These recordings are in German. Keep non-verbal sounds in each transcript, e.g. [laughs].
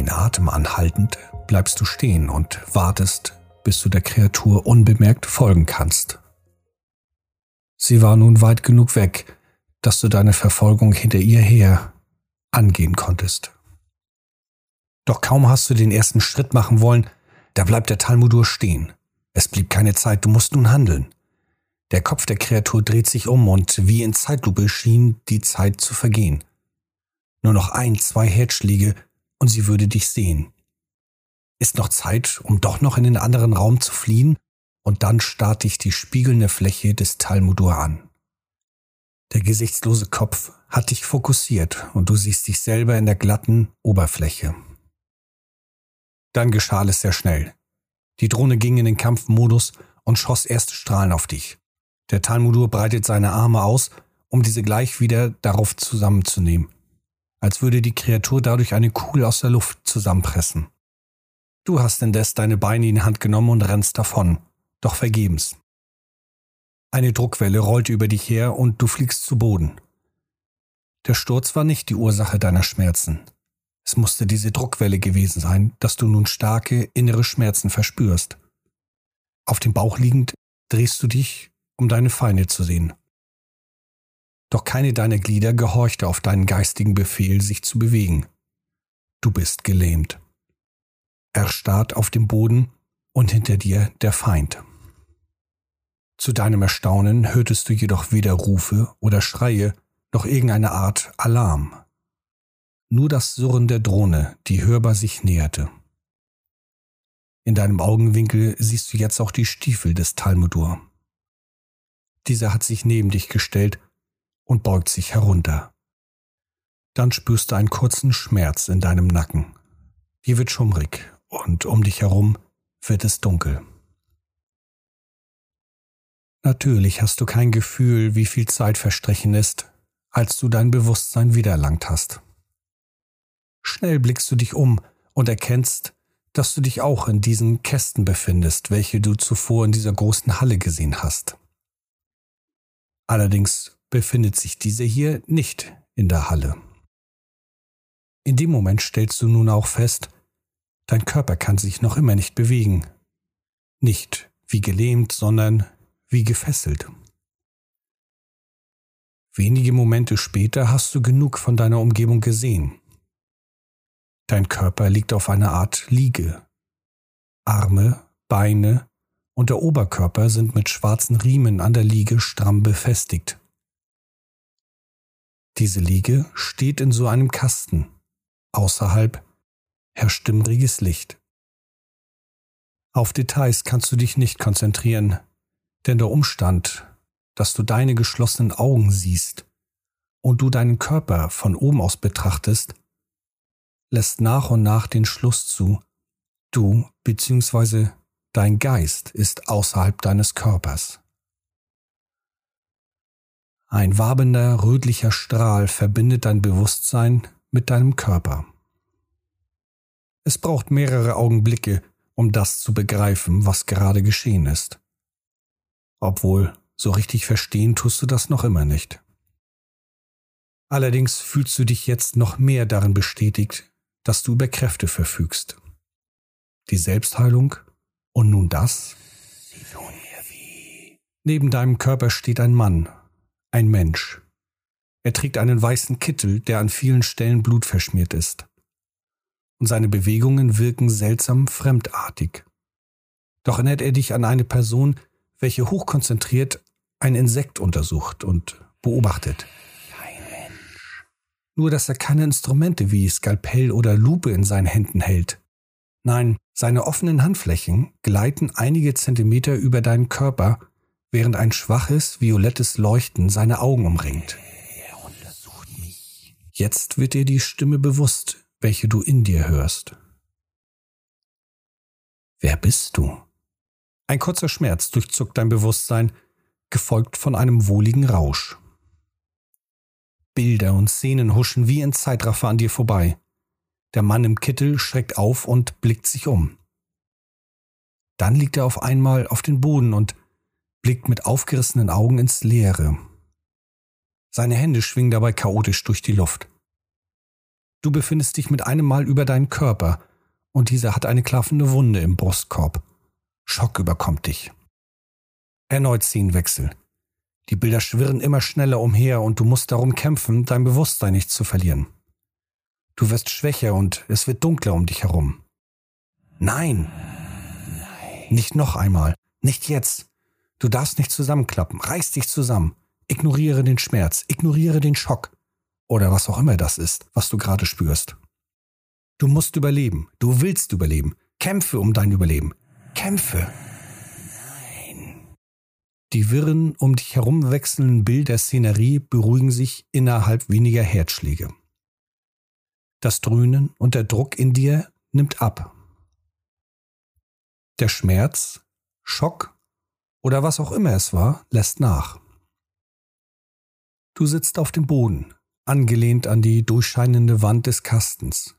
Den Atem anhaltend bleibst du stehen und wartest, bis du der Kreatur unbemerkt folgen kannst. Sie war nun weit genug weg, dass du deine Verfolgung hinter ihr her angehen konntest. Doch kaum hast du den ersten Schritt machen wollen, da bleibt der Talmudur stehen. Es blieb keine Zeit, du musst nun handeln. Der Kopf der Kreatur dreht sich um und wie in Zeitlupe schien die Zeit zu vergehen. Nur noch ein, zwei Herzschläge und sie würde dich sehen. Ist noch Zeit, um doch noch in den anderen Raum zu fliehen? Und dann starrt dich die spiegelnde Fläche des Talmudur an. Der gesichtslose Kopf hat dich fokussiert und du siehst dich selber in der glatten Oberfläche. Dann geschah es sehr schnell. Die Drohne ging in den Kampfmodus und schoss erste Strahlen auf dich. Der Talmudur breitet seine Arme aus, um diese gleich wieder darauf zusammenzunehmen, als würde die Kreatur dadurch eine Kugel aus der Luft zusammenpressen. Du hast indes deine Beine in die Hand genommen und rennst davon, doch vergebens. Eine Druckwelle rollt über dich her und du fliegst zu Boden. Der Sturz war nicht die Ursache deiner Schmerzen. Es musste diese Druckwelle gewesen sein, dass du nun starke innere Schmerzen verspürst. Auf dem Bauch liegend drehst du dich, um deine Feinde zu sehen. Doch keine deiner Glieder gehorchte auf deinen geistigen Befehl, sich zu bewegen. Du bist gelähmt. Erstarrt auf dem Boden und hinter dir der Feind. Zu deinem Erstaunen hörtest du jedoch weder Rufe oder Schreie noch irgendeine Art Alarm nur das Surren der Drohne, die hörbar sich näherte. In deinem Augenwinkel siehst du jetzt auch die Stiefel des Talmudur. Dieser hat sich neben dich gestellt und beugt sich herunter. Dann spürst du einen kurzen Schmerz in deinem Nacken. Dir wird schummrig und um dich herum wird es dunkel. Natürlich hast du kein Gefühl, wie viel Zeit verstrichen ist, als du dein Bewusstsein wiedererlangt hast. Schnell blickst du dich um und erkennst, dass du dich auch in diesen Kästen befindest, welche du zuvor in dieser großen Halle gesehen hast. Allerdings befindet sich diese hier nicht in der Halle. In dem Moment stellst du nun auch fest, dein Körper kann sich noch immer nicht bewegen. Nicht wie gelähmt, sondern wie gefesselt. Wenige Momente später hast du genug von deiner Umgebung gesehen. Dein Körper liegt auf einer Art Liege. Arme, Beine und der Oberkörper sind mit schwarzen Riemen an der Liege stramm befestigt. Diese Liege steht in so einem Kasten. Außerhalb herrscht stimmriges Licht. Auf Details kannst du dich nicht konzentrieren, denn der Umstand, dass du deine geschlossenen Augen siehst und du deinen Körper von oben aus betrachtest, lässt nach und nach den Schluss zu, du bzw. dein Geist ist außerhalb deines Körpers. Ein wabender, rötlicher Strahl verbindet dein Bewusstsein mit deinem Körper. Es braucht mehrere Augenblicke, um das zu begreifen, was gerade geschehen ist. Obwohl, so richtig verstehen tust du das noch immer nicht. Allerdings fühlst du dich jetzt noch mehr darin bestätigt, dass du über Kräfte verfügst. Die Selbstheilung und nun das? Neben deinem Körper steht ein Mann, ein Mensch. Er trägt einen weißen Kittel, der an vielen Stellen blutverschmiert ist. Und seine Bewegungen wirken seltsam fremdartig. Doch erinnert er dich an eine Person, welche hochkonzentriert ein Insekt untersucht und beobachtet nur dass er keine Instrumente wie Skalpell oder Lupe in seinen Händen hält. Nein, seine offenen Handflächen gleiten einige Zentimeter über deinen Körper, während ein schwaches, violettes Leuchten seine Augen umringt. Er untersucht mich. Jetzt wird dir die Stimme bewusst, welche du in dir hörst. Wer bist du? Ein kurzer Schmerz durchzuckt dein Bewusstsein, gefolgt von einem wohligen Rausch. Bilder und Szenen huschen wie in Zeitraffer an dir vorbei. Der Mann im Kittel schreckt auf und blickt sich um. Dann liegt er auf einmal auf den Boden und blickt mit aufgerissenen Augen ins Leere. Seine Hände schwingen dabei chaotisch durch die Luft. Du befindest dich mit einem Mal über deinen Körper und dieser hat eine klaffende Wunde im Brustkorb. Schock überkommt dich. Erneut Szenenwechsel. Die Bilder schwirren immer schneller umher und du musst darum kämpfen, dein Bewusstsein nicht zu verlieren. Du wirst schwächer und es wird dunkler um dich herum. Nein. Nein. Nicht noch einmal. Nicht jetzt. Du darfst nicht zusammenklappen. Reiß dich zusammen. Ignoriere den Schmerz. Ignoriere den Schock. Oder was auch immer das ist, was du gerade spürst. Du musst überleben. Du willst überleben. Kämpfe um dein Überleben. Kämpfe. Nein. Die wirren um dich herum wechselnden Bilder der Szenerie beruhigen sich innerhalb weniger Herzschläge. Das Dröhnen und der Druck in dir nimmt ab. Der Schmerz, Schock oder was auch immer es war, lässt nach. Du sitzt auf dem Boden, angelehnt an die durchscheinende Wand des Kastens.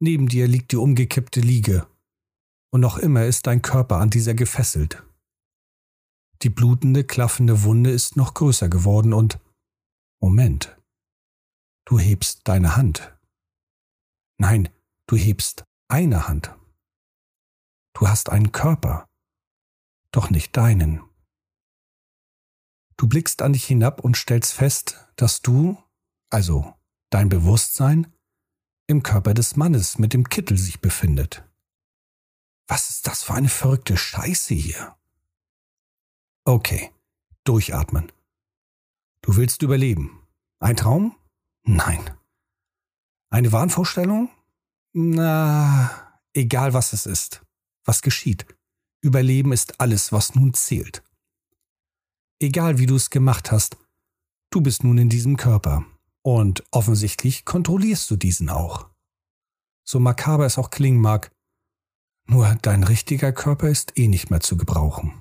Neben dir liegt die umgekippte Liege, und noch immer ist dein Körper an dieser gefesselt. Die blutende, klaffende Wunde ist noch größer geworden und Moment. Du hebst deine Hand. Nein, du hebst eine Hand. Du hast einen Körper, doch nicht deinen. Du blickst an dich hinab und stellst fest, dass du, also dein Bewusstsein, im Körper des Mannes mit dem Kittel sich befindet. Was ist das für eine verrückte Scheiße hier? Okay, durchatmen. Du willst überleben. Ein Traum? Nein. Eine Wahnvorstellung? Na, egal was es ist. Was geschieht? Überleben ist alles, was nun zählt. Egal wie du es gemacht hast, du bist nun in diesem Körper. Und offensichtlich kontrollierst du diesen auch. So makaber es auch klingen mag, nur dein richtiger Körper ist eh nicht mehr zu gebrauchen.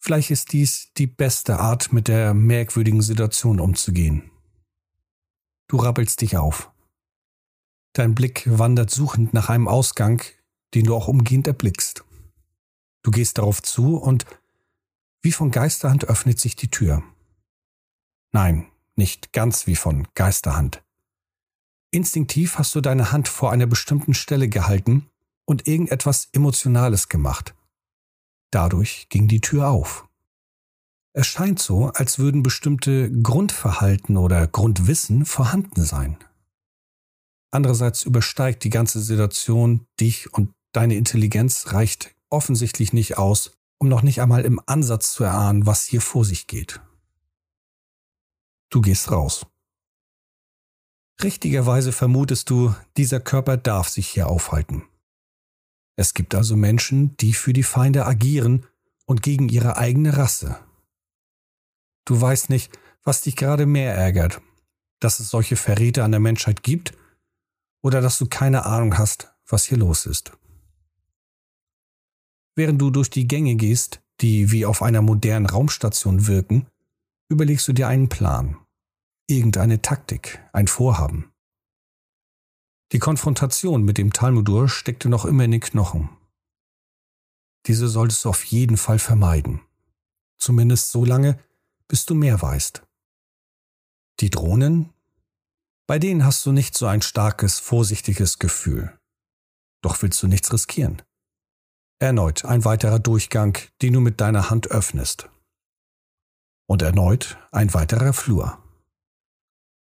Vielleicht ist dies die beste Art, mit der merkwürdigen Situation umzugehen. Du rappelst dich auf. Dein Blick wandert suchend nach einem Ausgang, den du auch umgehend erblickst. Du gehst darauf zu und wie von Geisterhand öffnet sich die Tür. Nein, nicht ganz wie von Geisterhand. Instinktiv hast du deine Hand vor einer bestimmten Stelle gehalten und irgendetwas Emotionales gemacht. Dadurch ging die Tür auf. Es scheint so, als würden bestimmte Grundverhalten oder Grundwissen vorhanden sein. Andererseits übersteigt die ganze Situation dich und deine Intelligenz reicht offensichtlich nicht aus, um noch nicht einmal im Ansatz zu erahnen, was hier vor sich geht. Du gehst raus. Richtigerweise vermutest du, dieser Körper darf sich hier aufhalten. Es gibt also Menschen, die für die Feinde agieren und gegen ihre eigene Rasse. Du weißt nicht, was dich gerade mehr ärgert, dass es solche Verräter an der Menschheit gibt oder dass du keine Ahnung hast, was hier los ist. Während du durch die Gänge gehst, die wie auf einer modernen Raumstation wirken, überlegst du dir einen Plan, irgendeine Taktik, ein Vorhaben. Die Konfrontation mit dem Talmudur steckte noch immer in den Knochen. Diese solltest du auf jeden Fall vermeiden. Zumindest so lange, bis du mehr weißt. Die Drohnen? Bei denen hast du nicht so ein starkes, vorsichtiges Gefühl. Doch willst du nichts riskieren. Erneut ein weiterer Durchgang, den du mit deiner Hand öffnest. Und erneut ein weiterer Flur.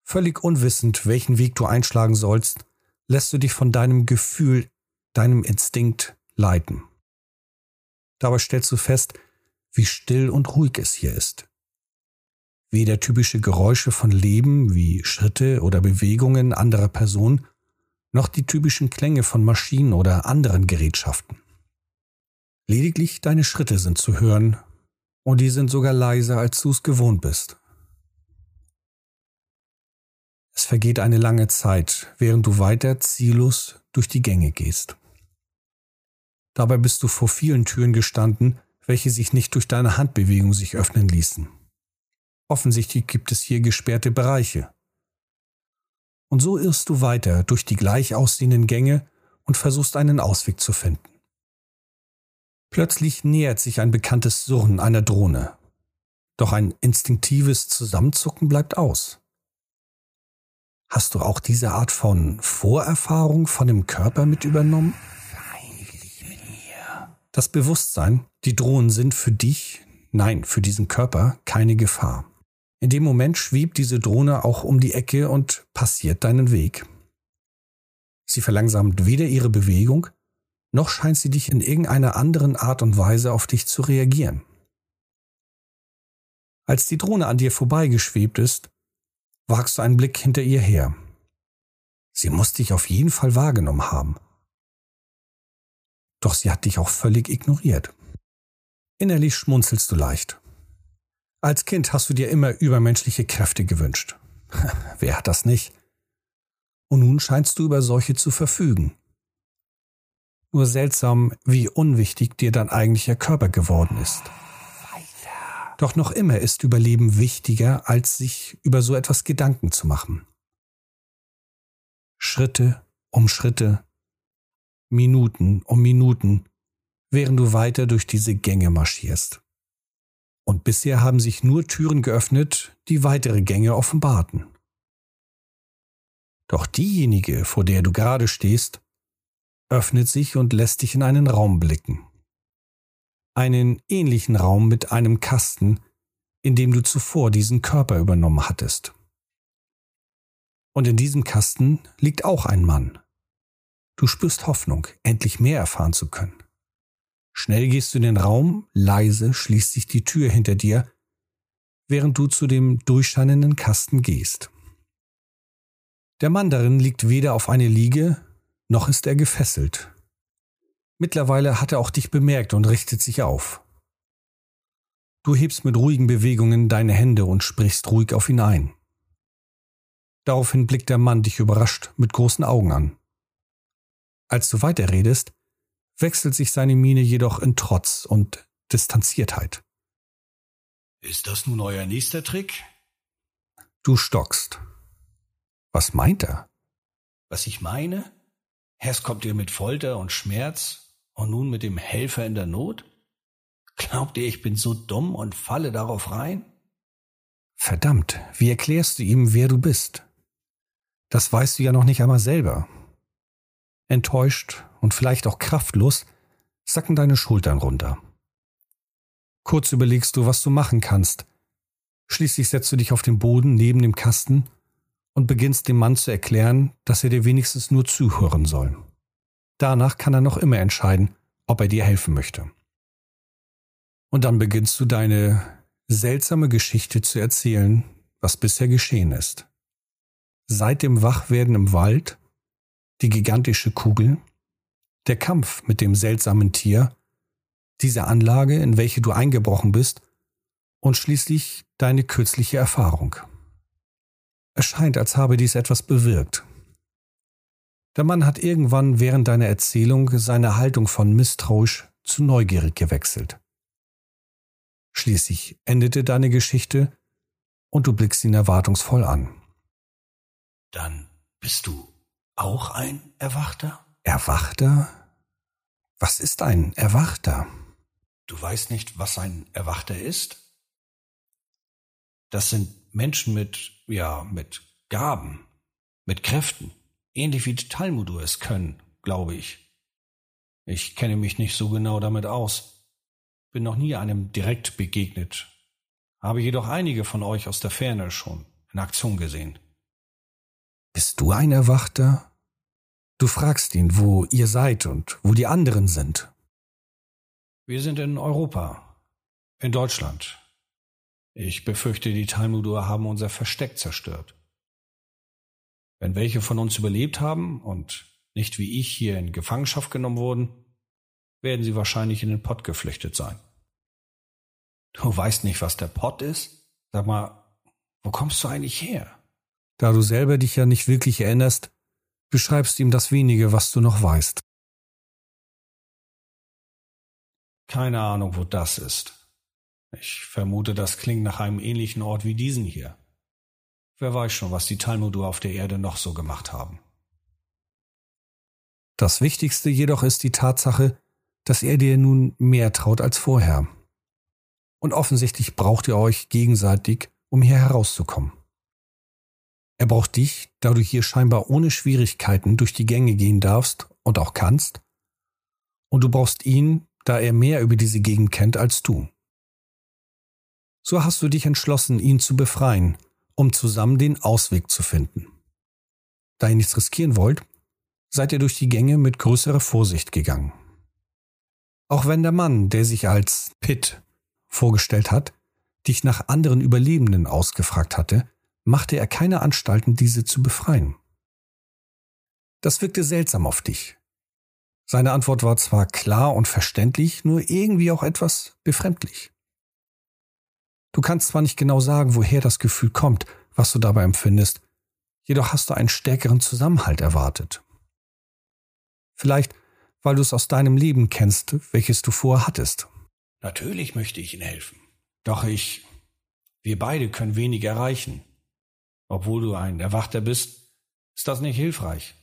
Völlig unwissend, welchen Weg du einschlagen sollst, lässt du dich von deinem Gefühl, deinem Instinkt leiten. Dabei stellst du fest, wie still und ruhig es hier ist. Weder typische Geräusche von Leben wie Schritte oder Bewegungen anderer Personen, noch die typischen Klänge von Maschinen oder anderen Gerätschaften. Lediglich deine Schritte sind zu hören, und die sind sogar leiser, als du es gewohnt bist. Es vergeht eine lange Zeit, während du weiter ziellos durch die Gänge gehst. Dabei bist du vor vielen Türen gestanden, welche sich nicht durch deine Handbewegung sich öffnen ließen. Offensichtlich gibt es hier gesperrte Bereiche. Und so irrst du weiter durch die gleich aussehenden Gänge und versuchst einen Ausweg zu finden. Plötzlich nähert sich ein bekanntes Surren einer Drohne. Doch ein instinktives Zusammenzucken bleibt aus. Hast du auch diese Art von Vorerfahrung von dem Körper mit übernommen? Das Bewusstsein, die Drohnen sind für dich, nein, für diesen Körper keine Gefahr. In dem Moment schwebt diese Drohne auch um die Ecke und passiert deinen Weg. Sie verlangsamt weder ihre Bewegung, noch scheint sie dich in irgendeiner anderen Art und Weise auf dich zu reagieren. Als die Drohne an dir vorbeigeschwebt ist, wagst du einen Blick hinter ihr her. Sie muss dich auf jeden Fall wahrgenommen haben. Doch sie hat dich auch völlig ignoriert. Innerlich schmunzelst du leicht. Als Kind hast du dir immer übermenschliche Kräfte gewünscht. [laughs] Wer hat das nicht? Und nun scheinst du über solche zu verfügen. Nur seltsam, wie unwichtig dir dein eigentlicher Körper geworden ist. Doch noch immer ist Überleben wichtiger, als sich über so etwas Gedanken zu machen. Schritte um Schritte, Minuten um Minuten, während du weiter durch diese Gänge marschierst. Und bisher haben sich nur Türen geöffnet, die weitere Gänge offenbarten. Doch diejenige, vor der du gerade stehst, öffnet sich und lässt dich in einen Raum blicken einen ähnlichen Raum mit einem Kasten, in dem du zuvor diesen Körper übernommen hattest. Und in diesem Kasten liegt auch ein Mann. Du spürst Hoffnung, endlich mehr erfahren zu können. Schnell gehst du in den Raum, leise schließt sich die Tür hinter dir, während du zu dem durchscheinenden Kasten gehst. Der Mann darin liegt weder auf eine Liege, noch ist er gefesselt, Mittlerweile hat er auch dich bemerkt und richtet sich auf. Du hebst mit ruhigen Bewegungen deine Hände und sprichst ruhig auf ihn ein. Daraufhin blickt der Mann dich überrascht mit großen Augen an. Als du weiterredest, wechselt sich seine Miene jedoch in Trotz und Distanziertheit. Ist das nun euer nächster Trick? Du stockst. Was meint er? Was ich meine? Erst kommt ihr mit Folter und Schmerz und nun mit dem Helfer in der Not? Glaubt ihr, ich bin so dumm und falle darauf rein? Verdammt, wie erklärst du ihm, wer du bist? Das weißt du ja noch nicht einmal selber. Enttäuscht und vielleicht auch kraftlos sacken deine Schultern runter. Kurz überlegst du, was du machen kannst. Schließlich setzt du dich auf den Boden neben dem Kasten und beginnst dem Mann zu erklären, dass er dir wenigstens nur zuhören soll. Danach kann er noch immer entscheiden, ob er dir helfen möchte. Und dann beginnst du deine seltsame Geschichte zu erzählen, was bisher geschehen ist. Seit dem Wachwerden im Wald, die gigantische Kugel, der Kampf mit dem seltsamen Tier, diese Anlage, in welche du eingebrochen bist, und schließlich deine kürzliche Erfahrung. Es scheint, als habe dies etwas bewirkt. Der Mann hat irgendwann während deiner Erzählung seine Haltung von misstrauisch zu neugierig gewechselt. Schließlich endete deine Geschichte und du blickst ihn erwartungsvoll an. Dann bist du auch ein Erwachter? Erwachter? Was ist ein Erwachter? Du weißt nicht, was ein Erwachter ist? Das sind Menschen mit, ja, mit Gaben, mit Kräften ähnlich wie die Talmudur es können, glaube ich. Ich kenne mich nicht so genau damit aus, bin noch nie einem direkt begegnet, habe jedoch einige von euch aus der Ferne schon in Aktion gesehen. Bist du ein Erwachter? Du fragst ihn, wo ihr seid und wo die anderen sind. Wir sind in Europa, in Deutschland. Ich befürchte, die Talmudur haben unser Versteck zerstört. Wenn welche von uns überlebt haben und nicht wie ich hier in Gefangenschaft genommen wurden, werden sie wahrscheinlich in den Pott geflüchtet sein. Du weißt nicht, was der Pott ist? Sag mal, wo kommst du eigentlich her? Da du selber dich ja nicht wirklich erinnerst, beschreibst ihm das wenige, was du noch weißt. Keine Ahnung, wo das ist. Ich vermute, das klingt nach einem ähnlichen Ort wie diesen hier. Wer weiß schon, was die Talmudur auf der Erde noch so gemacht haben. Das Wichtigste jedoch ist die Tatsache, dass er dir nun mehr traut als vorher. Und offensichtlich braucht ihr euch gegenseitig, um hier herauszukommen. Er braucht dich, da du hier scheinbar ohne Schwierigkeiten durch die Gänge gehen darfst und auch kannst. Und du brauchst ihn, da er mehr über diese Gegend kennt als du. So hast du dich entschlossen, ihn zu befreien, um zusammen den Ausweg zu finden. Da ihr nichts riskieren wollt, seid ihr durch die Gänge mit größerer Vorsicht gegangen. Auch wenn der Mann, der sich als Pitt vorgestellt hat, dich nach anderen Überlebenden ausgefragt hatte, machte er keine Anstalten, diese zu befreien. Das wirkte seltsam auf dich. Seine Antwort war zwar klar und verständlich, nur irgendwie auch etwas befremdlich. Du kannst zwar nicht genau sagen, woher das Gefühl kommt, was du dabei empfindest, jedoch hast du einen stärkeren Zusammenhalt erwartet. Vielleicht, weil du es aus deinem Leben kennst, welches du vorhattest. Natürlich möchte ich Ihnen helfen. Doch ich, wir beide können wenig erreichen. Obwohl du ein Erwachter bist, ist das nicht hilfreich,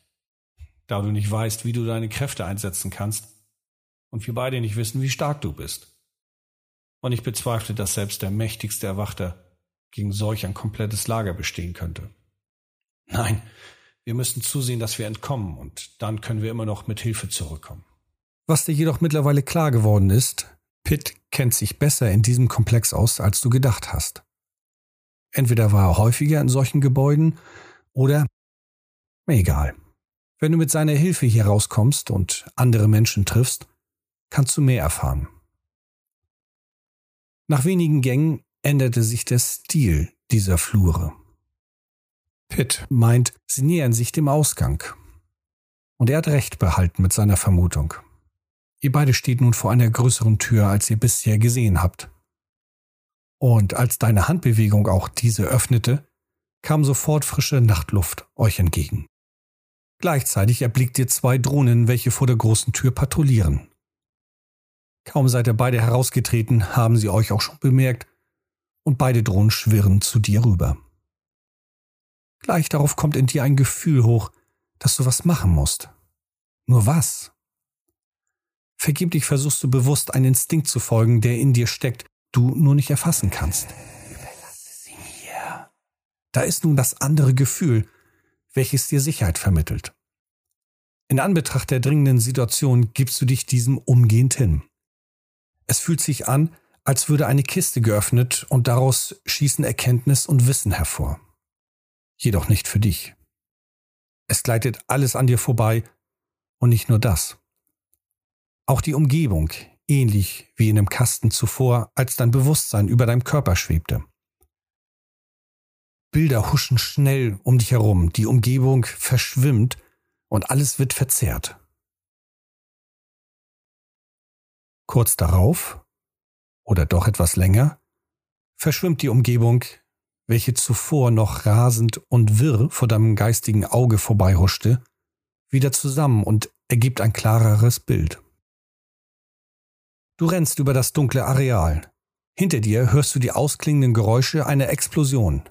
da du nicht weißt, wie du deine Kräfte einsetzen kannst und wir beide nicht wissen, wie stark du bist. Und ich bezweifle, dass selbst der mächtigste Erwachter gegen solch ein komplettes Lager bestehen könnte. Nein, wir müssen zusehen, dass wir entkommen und dann können wir immer noch mit Hilfe zurückkommen. Was dir jedoch mittlerweile klar geworden ist, Pitt kennt sich besser in diesem Komplex aus, als du gedacht hast. Entweder war er häufiger in solchen Gebäuden oder egal. Wenn du mit seiner Hilfe hier rauskommst und andere Menschen triffst, kannst du mehr erfahren. Nach wenigen Gängen änderte sich der Stil dieser Flure. Pitt meint, sie nähern sich dem Ausgang. Und er hat recht behalten mit seiner Vermutung. Ihr beide steht nun vor einer größeren Tür, als ihr bisher gesehen habt. Und als deine Handbewegung auch diese öffnete, kam sofort frische Nachtluft euch entgegen. Gleichzeitig erblickt ihr zwei Drohnen, welche vor der großen Tür patrouillieren. Kaum seid ihr beide herausgetreten, haben sie euch auch schon bemerkt, und beide Drohnen schwirren zu dir rüber. Gleich darauf kommt in dir ein Gefühl hoch, dass du was machen musst. Nur was? Vergeblich versuchst du bewusst einen Instinkt zu folgen, der in dir steckt, du nur nicht erfassen kannst. Überlasse sie mir. Da ist nun das andere Gefühl, welches dir Sicherheit vermittelt. In Anbetracht der dringenden Situation gibst du dich diesem umgehend hin. Es fühlt sich an, als würde eine Kiste geöffnet und daraus schießen Erkenntnis und Wissen hervor. Jedoch nicht für dich. Es gleitet alles an dir vorbei und nicht nur das. Auch die Umgebung, ähnlich wie in einem Kasten zuvor, als dein Bewusstsein über deinem Körper schwebte. Bilder huschen schnell um dich herum, die Umgebung verschwimmt und alles wird verzerrt. Kurz darauf, oder doch etwas länger, verschwimmt die Umgebung, welche zuvor noch rasend und wirr vor deinem geistigen Auge vorbeihuschte, wieder zusammen und ergibt ein klareres Bild. Du rennst über das dunkle Areal. Hinter dir hörst du die ausklingenden Geräusche einer Explosion.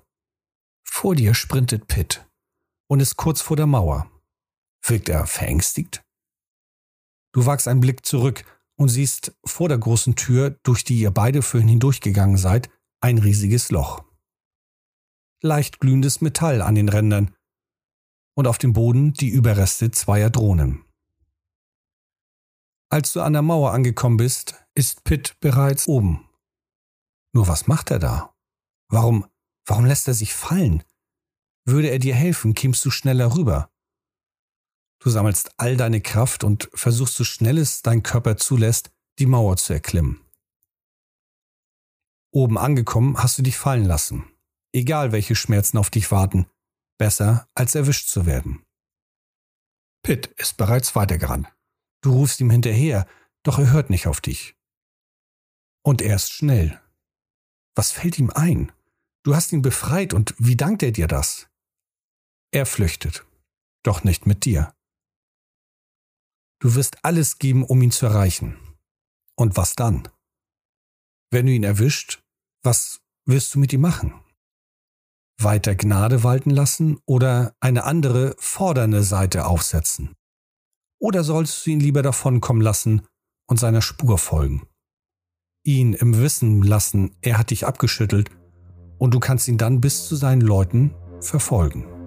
Vor dir sprintet Pitt und ist kurz vor der Mauer. Wirkt er verängstigt? Du wagst einen Blick zurück und siehst vor der großen Tür, durch die ihr beide vorhin hindurchgegangen seid, ein riesiges Loch. Leicht glühendes Metall an den Rändern und auf dem Boden die Überreste zweier Drohnen. Als du an der Mauer angekommen bist, ist Pitt bereits oben. Nur was macht er da? Warum, warum lässt er sich fallen? Würde er dir helfen, kämst du schneller rüber. Du sammelst all deine Kraft und versuchst so schnell es dein Körper zulässt, die Mauer zu erklimmen. Oben angekommen hast du dich fallen lassen. Egal welche Schmerzen auf dich warten, besser als erwischt zu werden. Pitt ist bereits weitergerannt. Du rufst ihm hinterher, doch er hört nicht auf dich. Und er ist schnell. Was fällt ihm ein? Du hast ihn befreit und wie dankt er dir das? Er flüchtet, doch nicht mit dir. Du wirst alles geben, um ihn zu erreichen. Und was dann? Wenn du ihn erwischt, was wirst du mit ihm machen? Weiter Gnade walten lassen oder eine andere, fordernde Seite aufsetzen? Oder sollst du ihn lieber davonkommen lassen und seiner Spur folgen? Ihn im Wissen lassen, er hat dich abgeschüttelt und du kannst ihn dann bis zu seinen Leuten verfolgen.